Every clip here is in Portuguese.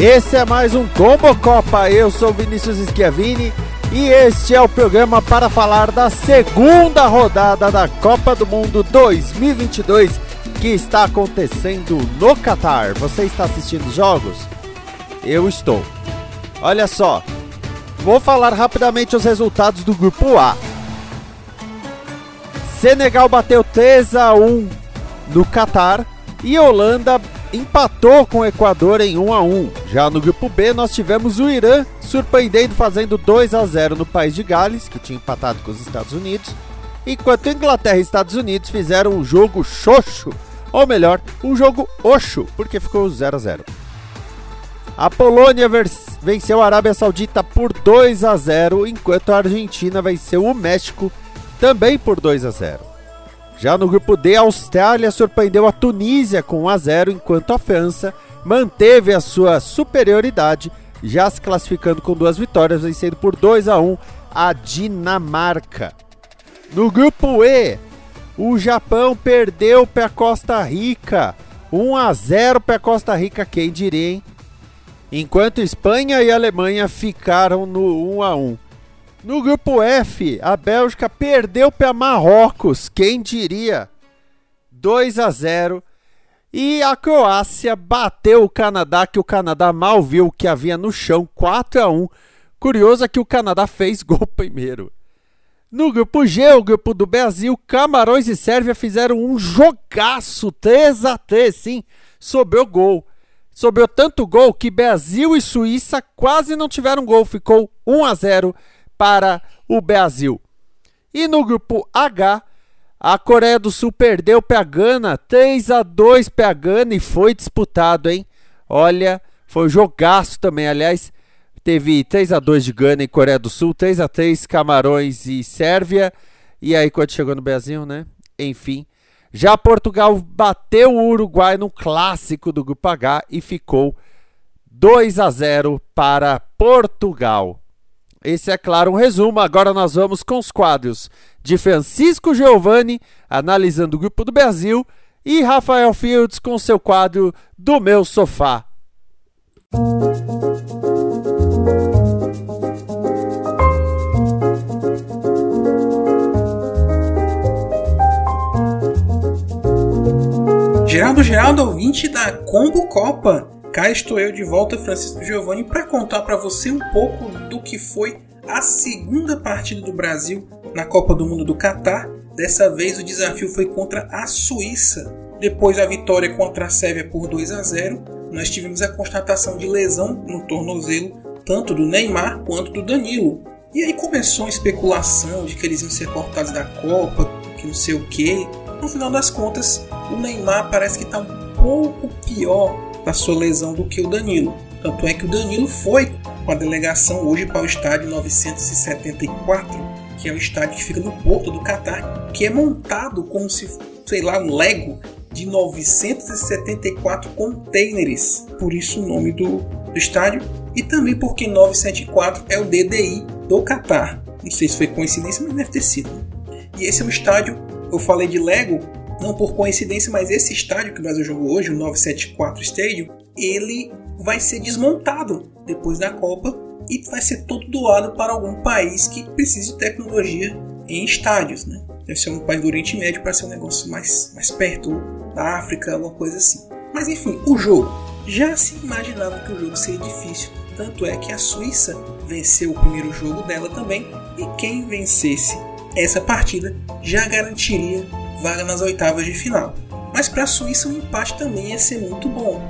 Esse é mais um Combo Copa. Eu sou Vinícius Schiavini e este é o programa para falar da segunda rodada da Copa do Mundo 2022 que está acontecendo no Catar. Você está assistindo os jogos? Eu estou. Olha só, vou falar rapidamente os resultados do grupo A. Senegal bateu 3 a 1 no Catar e Holanda empatou com o Equador em 1 a 1. Já no grupo B nós tivemos o Irã surpreendendo fazendo 2 a 0 no país de Gales, que tinha empatado com os Estados Unidos, enquanto Inglaterra e Estados Unidos fizeram um jogo xoxo, ou melhor, um jogo oxo, porque ficou 0 a 0. A Polônia venceu a Arábia Saudita por 2 a 0, enquanto a Argentina venceu o México também por 2 a 0. Já no grupo D, a Austrália surpreendeu a Tunísia com 1 a 0, enquanto a França manteve a sua superioridade, já se classificando com duas vitórias, vencendo por 2 a 1 a Dinamarca. No grupo E, o Japão perdeu para Costa Rica, 1 a 0 para Costa Rica, quem diria, hein? Enquanto Espanha e Alemanha ficaram no 1 a 1. No grupo F, a Bélgica perdeu para Marrocos, quem diria? 2 a 0. E a Croácia bateu o Canadá, que o Canadá mal viu o que havia no chão, 4 a 1. Curioso é que o Canadá fez gol primeiro. No grupo G, o grupo do Brasil, Camarões e Sérvia fizeram um jogaço, 3 a 3, sim, sobrou gol. Sobrou tanto gol que Brasil e Suíça quase não tiveram gol, ficou 1 a 0 para o Brasil. E no grupo H, a Coreia do Sul perdeu para a Gana, 3 a 2 para a Gana e foi disputado, hein? Olha, foi um jogaço também, aliás, teve 3 a 2 de Gana e Coreia do Sul, 3 a 3 Camarões e Sérvia. E aí quando chegou no Brasil, né? Enfim, já Portugal bateu o Uruguai no clássico do grupo H e ficou 2 a 0 para Portugal. Esse é, claro, um resumo. Agora nós vamos com os quadros de Francisco Giovanni, analisando o grupo do Brasil, e Rafael Fields com seu quadro do meu sofá. Geraldo Geraldo, ouvinte da Combo Copa. Cá estou eu de volta, Francisco Giovanni, para contar para você um pouco do que foi a segunda partida do Brasil na Copa do Mundo do Catar. Dessa vez o desafio foi contra a Suíça. Depois da vitória contra a Sérvia por 2 a 0, nós tivemos a constatação de lesão no tornozelo tanto do Neymar quanto do Danilo. E aí começou a especulação de que eles iam ser cortados da Copa, que não sei o que. No final das contas, o Neymar parece que está um pouco pior da sua lesão do que o Danilo. Tanto é que o Danilo foi com a delegação hoje para o estádio 974, que é o estádio que fica no porto do Catar, que é montado como se, sei lá, um Lego de 974 containers. Por isso o nome do, do estádio. E também porque 974 é o DDI do Catar. Não sei se foi coincidência, mas deve ter sido. E esse é um estádio, eu falei de Lego, não por coincidência, mas esse estádio que o Brasil jogou hoje, o 974 Stadium, ele vai ser desmontado depois da Copa e vai ser todo doado para algum país que precise de tecnologia em estádios, né? Deve ser um país do Oriente Médio para ser um negócio mais, mais perto da África, alguma coisa assim. Mas enfim, o jogo. Já se imaginava que o jogo seria difícil, tanto é que a Suíça venceu o primeiro jogo dela também, e quem vencesse essa partida já garantiria vaga nas oitavas de final. Mas para a Suíça o empate também ia ser muito bom.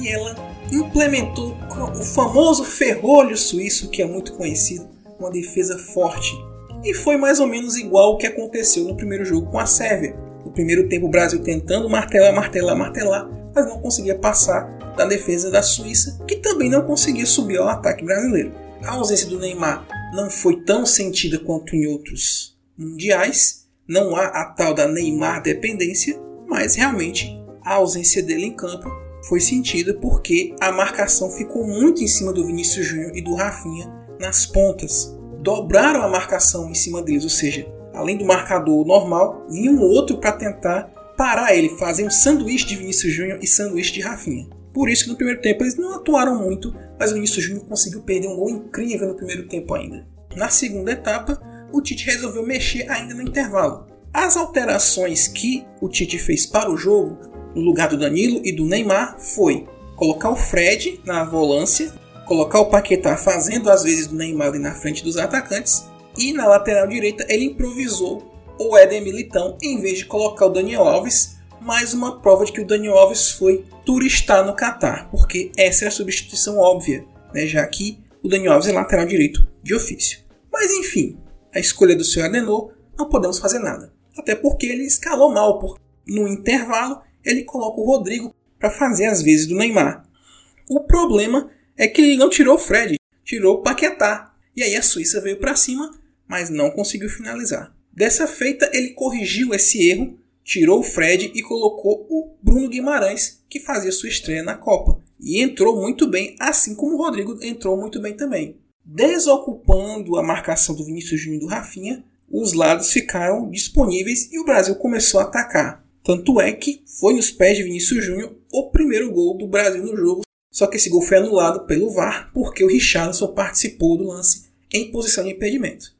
E ela implementou o famoso ferrolho suíço, que é muito conhecido, uma defesa forte. E foi mais ou menos igual o que aconteceu no primeiro jogo com a Sérvia. No primeiro tempo o Brasil tentando martelar, martelar, martelar, mas não conseguia passar da defesa da Suíça, que também não conseguia subir ao ataque brasileiro. A ausência do Neymar não foi tão sentida quanto em outros mundiais, não há a tal da Neymar dependência, mas realmente a ausência dele em campo foi sentida porque a marcação ficou muito em cima do Vinícius Júnior e do Rafinha nas pontas. Dobraram a marcação em cima deles, ou seja, além do marcador normal, vinha um outro para tentar parar ele, fazer um sanduíche de Vinícius Júnior e sanduíche de Rafinha. Por isso que no primeiro tempo eles não atuaram muito, mas o Vinícius Júnior conseguiu perder um gol incrível no primeiro tempo ainda. Na segunda etapa, o Tite resolveu mexer ainda no intervalo. As alterações que o Tite fez para o jogo, no lugar do Danilo e do Neymar, foi colocar o Fred na volância, colocar o Paquetá fazendo as vezes do Neymar ali na frente dos atacantes, e na lateral direita ele improvisou o Éder Militão em vez de colocar o Daniel Alves, mais uma prova de que o Daniel Alves foi turistar no Catar, porque essa é a substituição óbvia, né, já que o Daniel Alves é lateral direito de ofício. Mas enfim, a escolha do seu Adenor, não podemos fazer nada. Até porque ele escalou mal, porque no intervalo ele coloca o Rodrigo para fazer as vezes do Neymar. O problema é que ele não tirou o Fred, tirou o Paquetá. E aí a Suíça veio para cima, mas não conseguiu finalizar. Dessa feita, ele corrigiu esse erro, tirou o Fred e colocou o Bruno Guimarães, que fazia sua estreia na Copa. E entrou muito bem, assim como o Rodrigo entrou muito bem também. Desocupando a marcação do Vinícius Júnior e do Rafinha, os lados ficaram disponíveis e o Brasil começou a atacar. Tanto é que foi nos pés de Vinícius Júnior o primeiro gol do Brasil no jogo. Só que esse gol foi anulado pelo VAR porque o Richarlison participou do lance em posição de impedimento.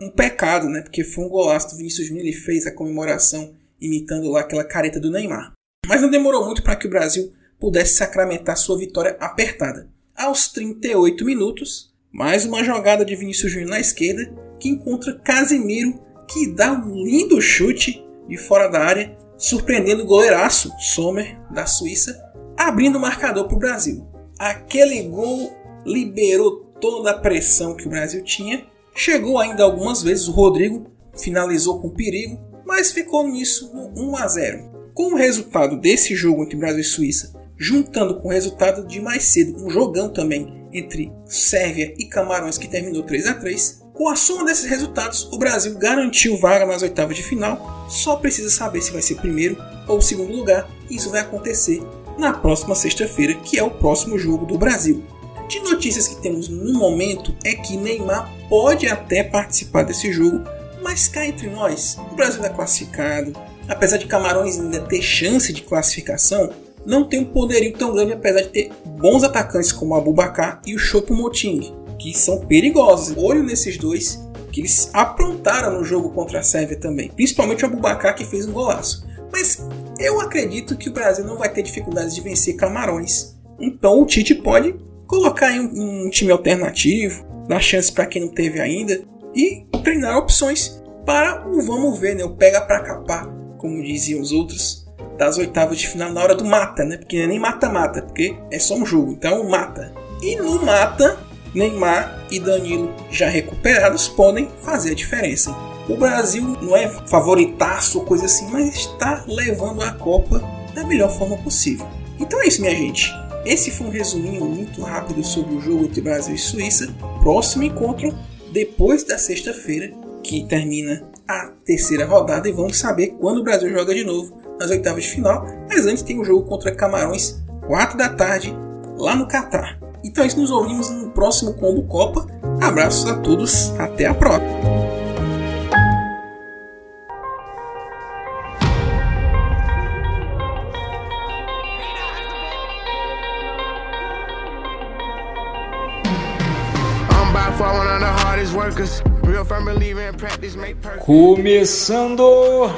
Um pecado, né? Porque foi um golaço do Vinícius Júnior, ele fez a comemoração imitando lá aquela careta do Neymar. Mas não demorou muito para que o Brasil pudesse sacramentar sua vitória apertada. Aos 38 minutos, mais uma jogada de Vinícius Júnior na esquerda, que encontra Casemiro, que dá um lindo chute de fora da área, surpreendendo o goleiraço Sommer, da Suíça, abrindo o marcador para o Brasil. Aquele gol liberou toda a pressão que o Brasil tinha. Chegou ainda algumas vezes o Rodrigo, finalizou com perigo, mas ficou nisso no 1 a 0. Com o resultado desse jogo entre Brasil e Suíça, juntando com o resultado de mais cedo, um jogão também entre Sérvia e Camarões, que terminou 3 a 3 Com a soma desses resultados, o Brasil garantiu vaga nas oitavas de final, só precisa saber se vai ser primeiro ou segundo lugar, e isso vai acontecer na próxima sexta-feira, que é o próximo jogo do Brasil. De notícias que temos no momento é que Neymar pode até participar desse jogo, mas cá entre nós, o Brasil é classificado, apesar de Camarões ainda ter chance de classificação, não tem um poderio tão grande, apesar de ter bons atacantes como Abu Bakar e o Chopo Moting, que são perigosos. Olho nesses dois, que eles aprontaram no jogo contra a Sérvia também, principalmente o Abu Bakar, que fez um golaço. Mas eu acredito que o Brasil não vai ter dificuldades de vencer Camarões. Então o Tite pode colocar em um, um time alternativo, dar chance para quem não teve ainda e treinar opções para o vamos ver, né? o pega para capar, como diziam os outros das oitavas de final na hora do mata, né? Porque é nem mata-mata, porque é só um jogo, então mata. E no mata, Neymar e Danilo, já recuperados, podem fazer a diferença. O Brasil não é favoritaço ou coisa assim, mas está levando a Copa da melhor forma possível. Então é isso, minha gente. Esse foi um resuminho muito rápido sobre o jogo entre Brasil e Suíça. Próximo encontro depois da sexta-feira, que termina a terceira rodada, e vamos saber quando o Brasil joga de novo nas oitavas de final, mas antes tem o um jogo contra Camarões, 4 da tarde, lá no Catar. Então é isso, nos ouvimos no próximo Combo Copa. Abraços a todos, até a próxima. Começando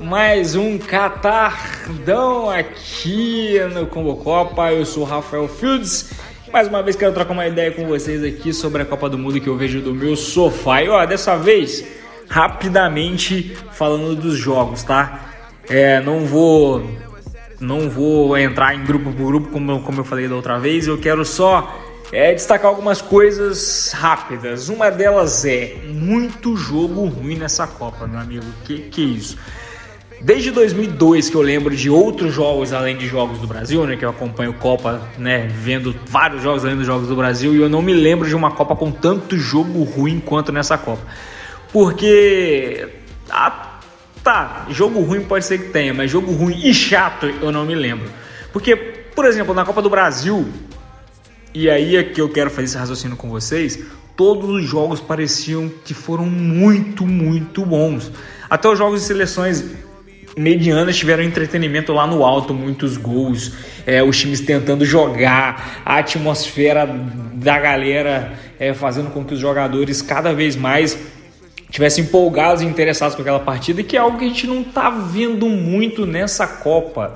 mais um catardão aqui no Combo Copa. Eu sou o Rafael Fields. Mais uma vez quero trocar uma ideia com vocês aqui sobre a Copa do Mundo que eu vejo do meu sofá. E ó, dessa vez, rapidamente falando dos jogos, tá? É, não vou não vou entrar em grupo por grupo como, como eu falei da outra vez. Eu quero só é, destacar algumas coisas rápidas. Uma delas é muito jogo ruim nessa Copa, meu amigo. Que que é isso? Desde 2002 que eu lembro de outros jogos além de jogos do Brasil, né, que eu acompanho Copa, né, vendo vários jogos além dos jogos do Brasil e eu não me lembro de uma Copa com tanto jogo ruim quanto nessa Copa. Porque ah, tá, jogo ruim pode ser que tenha, mas jogo ruim e chato eu não me lembro. Porque, por exemplo, na Copa do Brasil, e aí é que eu quero fazer esse raciocínio com vocês, todos os jogos pareciam que foram muito, muito bons. Até os jogos de seleções medianas tiveram entretenimento lá no alto, muitos gols, é, os times tentando jogar, a atmosfera da galera é, fazendo com que os jogadores cada vez mais tivessem empolgados e interessados com aquela partida, que é algo que a gente não está vendo muito nessa Copa.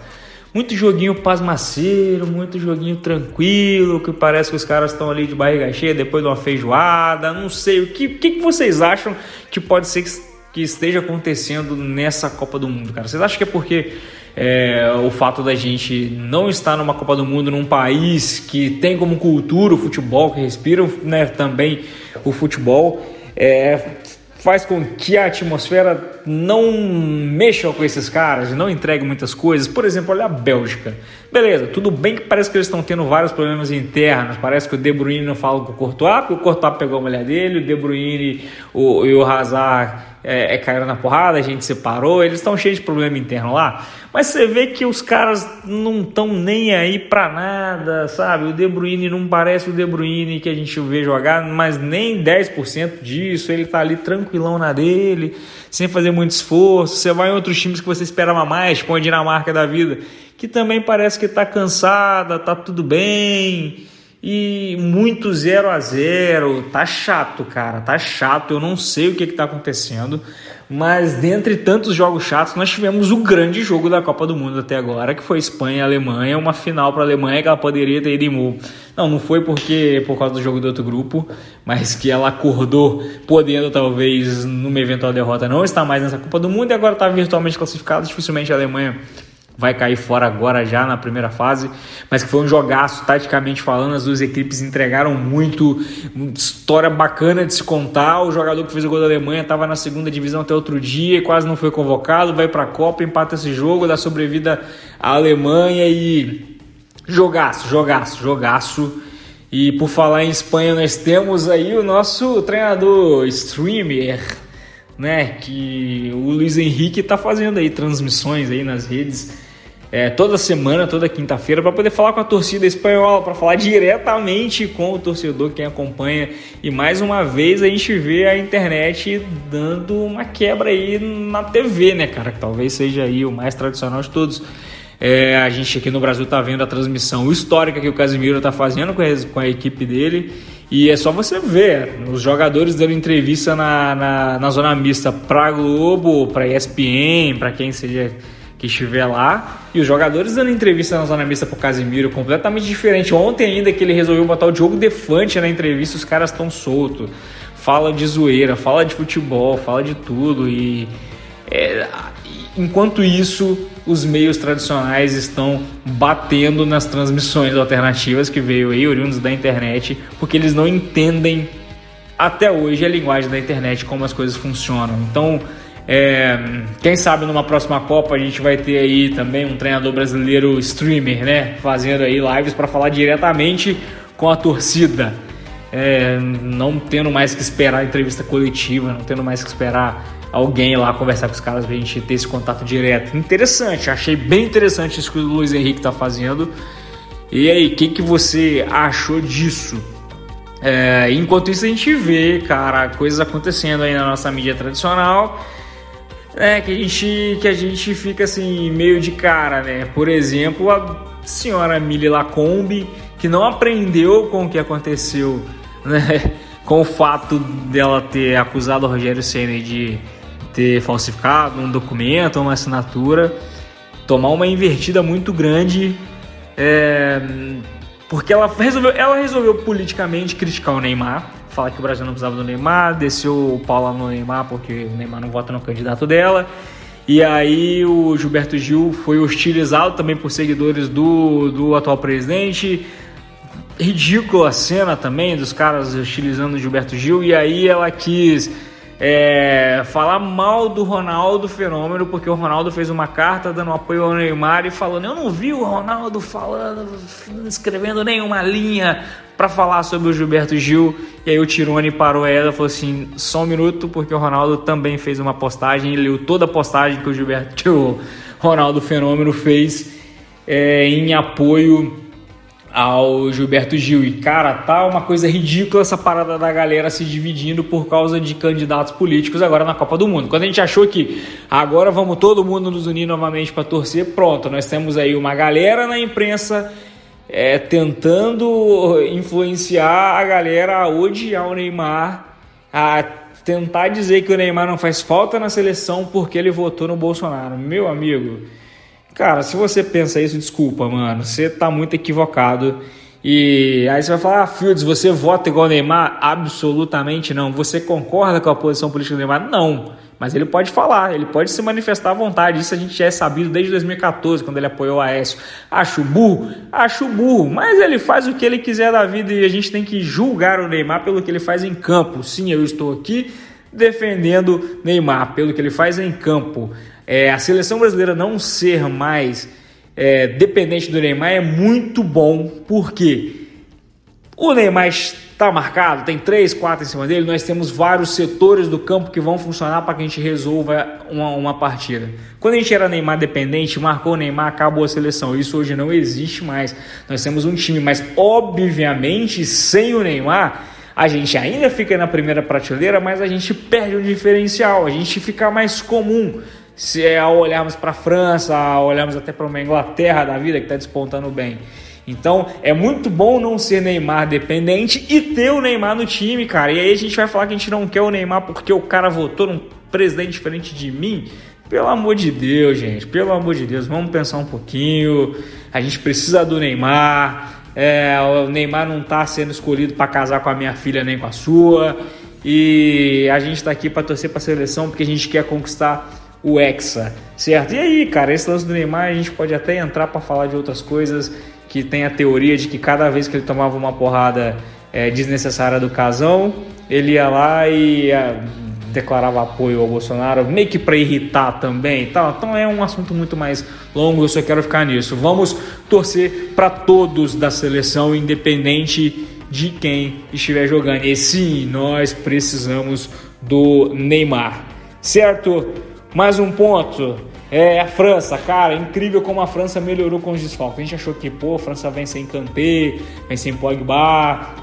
Muito joguinho pasmaceiro, muito joguinho tranquilo, que parece que os caras estão ali de barriga cheia depois de uma feijoada, não sei. O que, que, que vocês acham que pode ser que que esteja acontecendo nessa Copa do Mundo, cara? Vocês acham que é porque é, o fato da gente não estar numa Copa do Mundo num país que tem como cultura o futebol, que respira né, também o futebol, é, faz com que a atmosfera não mexa com esses caras, não entregue muitas coisas. Por exemplo, olha a Bélgica. Beleza, tudo bem que parece que eles estão tendo vários problemas internos. Parece que o De Bruyne não fala com o Courtois, porque o Courtois pegou a mulher dele, o De Bruyne o, e o Hazard é, é, caíram na porrada, a gente separou, eles estão cheios de problema interno lá. Mas você vê que os caras não estão nem aí pra nada, sabe? O De Bruyne não parece o De Bruyne que a gente vê jogar, mas nem 10% disso. Ele tá ali tranquilão na dele, sem fazer muito esforço. Você vai em outros times que você esperava mais, tipo a Dinamarca da vida, que também parece que tá cansada, tá tudo bem e muito 0 a 0 Tá chato, cara, tá chato. Eu não sei o que, que tá acontecendo, mas dentre tantos jogos chatos, nós tivemos o grande jogo da Copa do Mundo até agora, que foi Espanha e Alemanha, uma final para a Alemanha que ela poderia ter ido em Não, não foi porque por causa do jogo do outro grupo, mas que ela acordou podendo talvez numa eventual derrota não estar mais nessa Copa do Mundo e agora está virtualmente classificada. Dificilmente a Alemanha vai cair fora agora já na primeira fase, mas que foi um jogaço, taticamente falando, as duas equipes entregaram muito, história bacana de se contar, o jogador que fez o gol da Alemanha estava na segunda divisão até outro dia e quase não foi convocado, vai para a Copa, empata esse jogo, dá sobrevida à Alemanha e jogaço, jogaço, jogaço. E por falar em Espanha, nós temos aí o nosso treinador streamer, né, que o Luiz Henrique está fazendo aí transmissões aí nas redes é, toda semana, toda quinta-feira, para poder falar com a torcida espanhola, para falar diretamente com o torcedor, quem acompanha. E mais uma vez a gente vê a internet dando uma quebra aí na TV, né, cara? Que talvez seja aí o mais tradicional de todos. É, a gente aqui no Brasil tá vendo a transmissão histórica que o Casimiro tá fazendo com a, com a equipe dele. E é só você ver os jogadores dando entrevista na, na, na zona mista para Globo, para ESPN, para quem seja que estiver lá. E os jogadores dando entrevista na zona mista pro Casimiro, completamente diferente. Ontem ainda que ele resolveu botar o Diogo Defante na entrevista, os caras estão soltos. Fala de zoeira, fala de futebol, fala de tudo. E é, enquanto isso, os meios tradicionais estão batendo nas transmissões alternativas que veio aí, oriundos da internet, porque eles não entendem até hoje a linguagem da internet, como as coisas funcionam. Então, é, quem sabe numa próxima Copa a gente vai ter aí também um treinador brasileiro streamer, né? Fazendo aí lives para falar diretamente com a torcida. É, não tendo mais que esperar entrevista coletiva, não tendo mais que esperar alguém lá conversar com os caras pra gente ter esse contato direto. Interessante, achei bem interessante isso que o Luiz Henrique tá fazendo. E aí, o que, que você achou disso? É, enquanto isso, a gente vê, cara, coisas acontecendo aí na nossa mídia tradicional é, que a gente, que a gente fica assim, meio de cara, né? Por exemplo, a senhora Milly Lacombe, que não aprendeu com o que aconteceu, né? Com o fato dela ter acusado o Rogério Senna de ter falsificado um documento, uma assinatura, tomar uma invertida muito grande, é, porque ela resolveu, ela resolveu politicamente criticar o Neymar, falar que o Brasil não precisava do Neymar, desceu o Paula no Neymar porque o Neymar não vota no candidato dela. E aí o Gilberto Gil foi hostilizado também por seguidores do, do atual presidente. Ridícula a cena também dos caras hostilizando o Gilberto Gil. E aí ela quis é, falar mal do Ronaldo Fenômeno, porque o Ronaldo fez uma carta dando apoio ao Neymar e falando: Eu não vi o Ronaldo falando, escrevendo nenhuma linha para falar sobre o Gilberto Gil. E aí o Tirone parou ela e falou assim: Só um minuto, porque o Ronaldo também fez uma postagem, e leu toda a postagem que o Gilberto, o Ronaldo Fenômeno fez é, em apoio ao Gilberto Gil. E, cara, tá uma coisa ridícula essa parada da galera se dividindo por causa de candidatos políticos agora na Copa do Mundo. Quando a gente achou que agora vamos todo mundo nos unir novamente para torcer, pronto, nós temos aí uma galera na imprensa é, tentando influenciar a galera a odiar o Neymar, a tentar dizer que o Neymar não faz falta na seleção porque ele votou no Bolsonaro. Meu amigo. Cara, se você pensa isso, desculpa, mano. Você tá muito equivocado. E aí você vai falar, ah, Fields, você vota igual Neymar? Absolutamente não. Você concorda com a posição política do Neymar? Não. Mas ele pode falar, ele pode se manifestar à vontade. Isso a gente já é sabido desde 2014, quando ele apoiou o Aécio. Acho burro? Acho burro. Mas ele faz o que ele quiser da vida e a gente tem que julgar o Neymar pelo que ele faz em campo. Sim, eu estou aqui defendendo Neymar pelo que ele faz em campo é, a seleção brasileira não ser mais é, dependente do Neymar é muito bom, porque o Neymar está marcado, tem três, quatro em cima dele, nós temos vários setores do campo que vão funcionar para que a gente resolva uma, uma partida. Quando a gente era Neymar dependente, marcou o Neymar, acabou a seleção. Isso hoje não existe mais. Nós temos um time, mas obviamente sem o Neymar a gente ainda fica na primeira prateleira, mas a gente perde o diferencial, a gente fica mais comum se é ao olharmos para a França, ao olharmos até para uma Inglaterra da vida que está despontando bem. Então é muito bom não ser Neymar dependente e ter o Neymar no time, cara. E aí a gente vai falar que a gente não quer o Neymar porque o cara votou num presidente diferente de mim. Pelo amor de Deus, gente, pelo amor de Deus, vamos pensar um pouquinho. A gente precisa do Neymar. É, o Neymar não está sendo escolhido para casar com a minha filha nem com a sua. E a gente está aqui para torcer para a seleção porque a gente quer conquistar o Hexa, certo? E aí, cara, esse lance do Neymar a gente pode até entrar para falar de outras coisas que tem a teoria de que cada vez que ele tomava uma porrada é, desnecessária do casão, ele ia lá e é, declarava apoio ao Bolsonaro, meio que para irritar também, tal. Então é um assunto muito mais longo, eu só quero ficar nisso. Vamos torcer para todos da seleção, independente de quem estiver jogando. E sim, nós precisamos do Neymar, certo? Mais um ponto. É a França, cara, incrível como a França melhorou com os desfalques. A gente achou que, pô, a França vem sem Kanté, vem sem Pogba,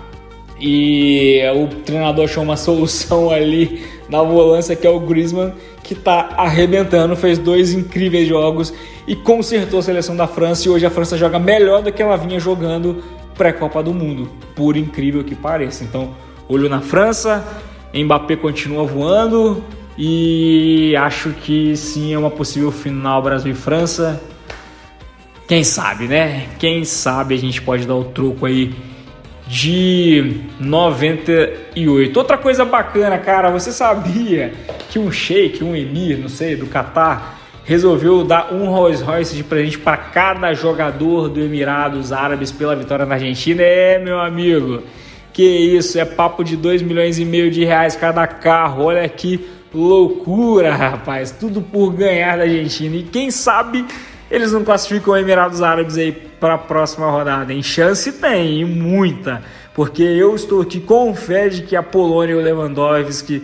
e o treinador achou uma solução ali na volância que é o Griezmann, que tá arrebentando, fez dois incríveis jogos e consertou a seleção da França e hoje a França joga melhor do que ela vinha jogando pré-Copa do Mundo, por incrível que pareça. Então, olho na França, Mbappé continua voando, e acho que sim é uma possível final Brasil e França. Quem sabe, né? Quem sabe a gente pode dar o troco aí de 98. Outra coisa bacana, cara, você sabia que um sheik, um emir, não sei, do Catar, resolveu dar um Rolls Royce de presente para cada jogador do Emirados Árabes pela vitória na Argentina? É, meu amigo, que isso, é papo de 2 milhões e meio de reais cada carro. Olha aqui Loucura, rapaz. Tudo por ganhar da Argentina. E quem sabe eles não classificam Emirados Árabes aí para a próxima rodada. Em chance tem, e muita. Porque eu estou aqui com fé de que a Polônia e o Lewandowski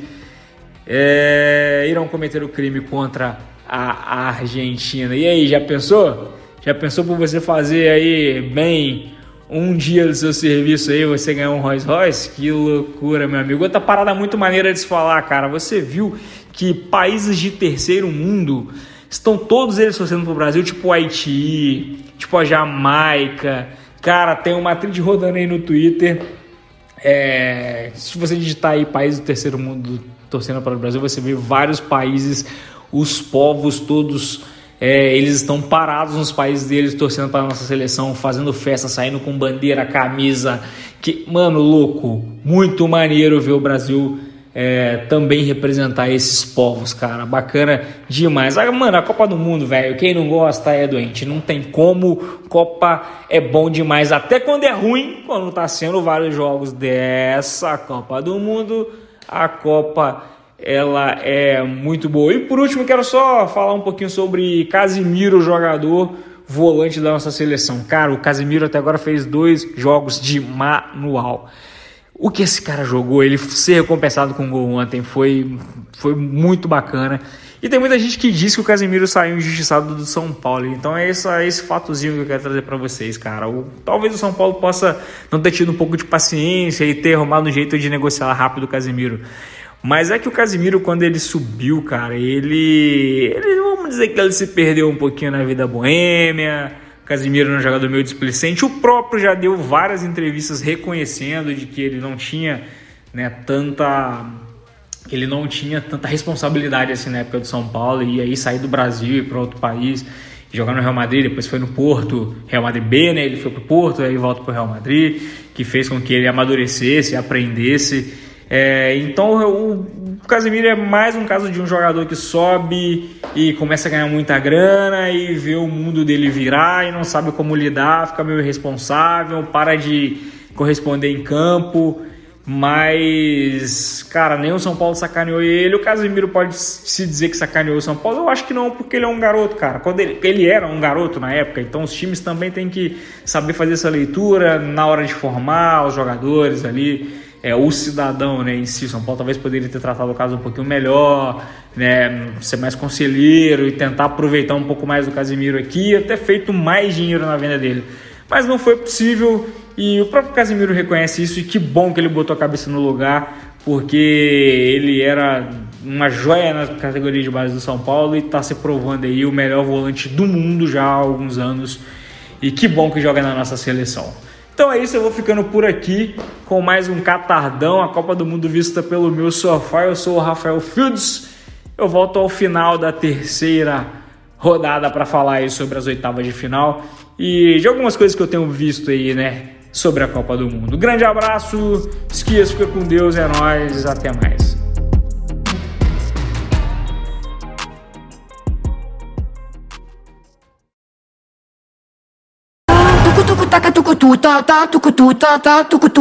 é, irão cometer o crime contra a Argentina. E aí, já pensou? Já pensou por você fazer aí bem um dia do seu serviço aí você ganhar um Rolls Royce? Que loucura, meu amigo. Outra parada muito maneira de se falar, cara. Você viu que países de terceiro mundo estão todos eles torcendo pro Brasil, tipo o Haiti, tipo a Jamaica. Cara, tem uma trilha rodando aí no Twitter. É, se você digitar aí países do terceiro mundo torcendo para o Brasil, você vê vários países, os povos todos é, eles estão parados nos países deles, torcendo para nossa seleção, fazendo festa, saindo com bandeira, camisa. Que, mano, louco, muito maneiro ver o Brasil é, também representar esses povos, cara. Bacana demais. Ah, mano, a Copa do Mundo, velho, quem não gosta é doente. Não tem como. Copa é bom demais, até quando é ruim, quando tá sendo vários jogos dessa Copa do Mundo. A Copa ela é muito boa. E por último, quero só falar um pouquinho sobre Casimiro, jogador volante da nossa seleção. Cara, o Casimiro até agora fez dois jogos de manual. O que esse cara jogou, ele ser recompensado com um gol ontem foi, foi muito bacana. E tem muita gente que diz que o Casemiro saiu injustiçado do São Paulo. Então é esse, é esse fatozinho que eu quero trazer para vocês, cara. O, talvez o São Paulo possa não ter tido um pouco de paciência e ter arrumado um jeito de negociar rápido o Casemiro. Mas é que o Casimiro, quando ele subiu, cara, ele. ele vamos dizer que ele se perdeu um pouquinho na vida boêmia. O Casimiro é um jogador meio displicente. O próprio já deu várias entrevistas reconhecendo de que ele não tinha né, tanta. ele não tinha tanta responsabilidade assim na época do São Paulo. E aí sair do Brasil e para outro país jogar no Real Madrid, depois foi no Porto, Real Madrid B, né? Ele foi pro Porto, aí volta pro Real Madrid, que fez com que ele amadurecesse, aprendesse é, então o Casemiro é mais um caso de um jogador que sobe e começa a ganhar muita grana e vê o mundo dele virar e não sabe como lidar, fica meio irresponsável, para de corresponder em campo. Mas, cara, nem o São Paulo sacaneou ele. O Casemiro pode se dizer que sacaneou o São Paulo? Eu acho que não, porque ele é um garoto, cara. Quando ele, ele era um garoto na época, então os times também têm que saber fazer essa leitura na hora de formar os jogadores ali é, o cidadão né, em si. São Paulo talvez poderia ter tratado o caso um pouquinho melhor, né, ser mais conselheiro e tentar aproveitar um pouco mais do Casimiro aqui e até feito mais dinheiro na venda dele. Mas não foi possível e o próprio Casimiro reconhece isso e que bom que ele botou a cabeça no lugar, porque ele era uma joia na categoria de base do São Paulo e está se provando aí o melhor volante do mundo já há alguns anos. E que bom que joga na nossa seleção. Então é isso, eu vou ficando por aqui com mais um Catardão, a Copa do Mundo vista pelo meu sofá. Eu sou o Rafael Fields. Eu volto ao final da terceira rodada para falar aí sobre as oitavas de final e de algumas coisas que eu tenho visto aí, né, sobre a Copa do Mundo. grande abraço, esquias, fica com Deus, é nóis, até mais. Ta ta tuku tu ta ta tuku tu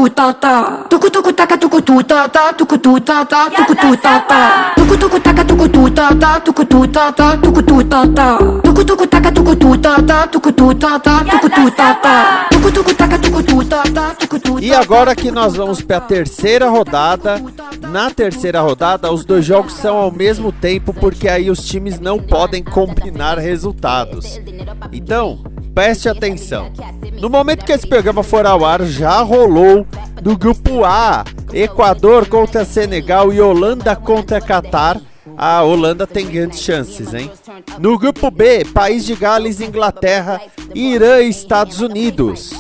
ta ta tuku tuku taka tuku tu ta ta tuku tu ta ta tuku tu ta ta tuku tuku taka tuku tu ta ta tuku tu ta ta tuku tu ta ta tuku tuku taka tuku tu ta ta tuku tu E agora que nós vamos para a terceira rodada, na terceira rodada os dois jogos são ao mesmo tempo porque aí os times não podem combinar resultados. Então, preste atenção. No momento que esse programa for ao ar, já rolou do grupo A, Equador contra Senegal e Holanda contra Catar. A Holanda tem grandes chances, hein? No grupo B, País de Gales, Inglaterra, Irã e Estados Unidos.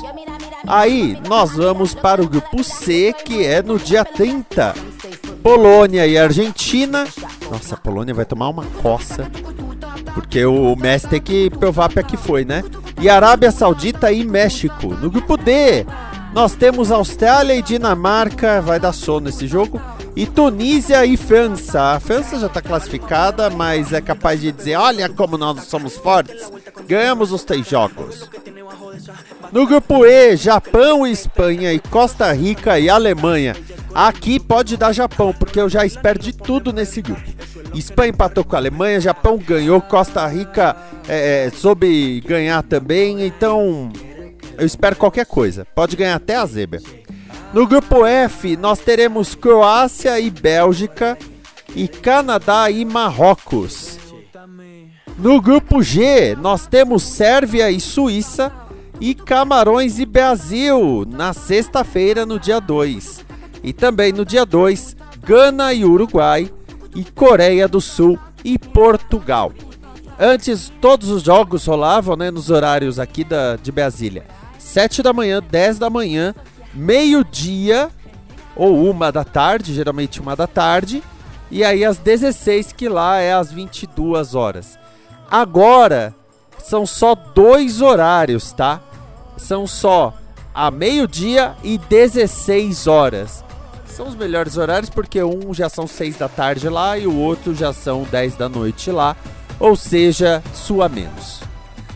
Aí nós vamos para o grupo C, que é no dia 30. Polônia e Argentina. Nossa, a Polônia vai tomar uma coça. Porque o Messi tem que provar para que foi, né? E Arábia Saudita e México. No grupo D, nós temos Austrália e Dinamarca, vai dar sono esse jogo. E Tunísia e França. A França já está classificada, mas é capaz de dizer: olha como nós somos fortes. Ganhamos os três jogos. No grupo E, Japão, Espanha e Costa Rica e Alemanha. Aqui pode dar Japão, porque eu já espero de tudo nesse grupo. Espanha empatou com a Alemanha, Japão ganhou, Costa Rica é, é, soube ganhar também, então eu espero qualquer coisa. Pode ganhar até a zebra. No grupo F, nós teremos Croácia e Bélgica, e Canadá e Marrocos. No grupo G, nós temos Sérvia e Suíça, e Camarões e Brasil, na sexta-feira, no dia 2. E também no dia 2, Gana e Uruguai, e Coreia do Sul e Portugal. Antes, todos os jogos rolavam né, nos horários aqui da, de Brasília. 7 da manhã, 10 da manhã, meio-dia ou uma da tarde, geralmente uma da tarde, e aí às 16 que lá é às 22 horas. Agora são só dois horários, tá? São só a meio-dia e 16 horas. São os melhores horários porque um já são 6 da tarde lá e o outro já são 10 da noite lá, ou seja, sua menos.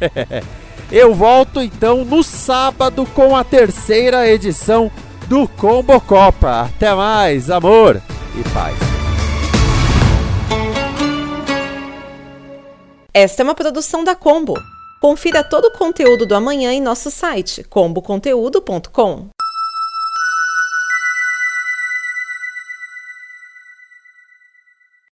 Eu volto então no sábado com a terceira edição do Combo Copa. Até mais, amor e paz. Esta é uma produção da Combo. Confira todo o conteúdo do amanhã em nosso site comboconteúdo.com.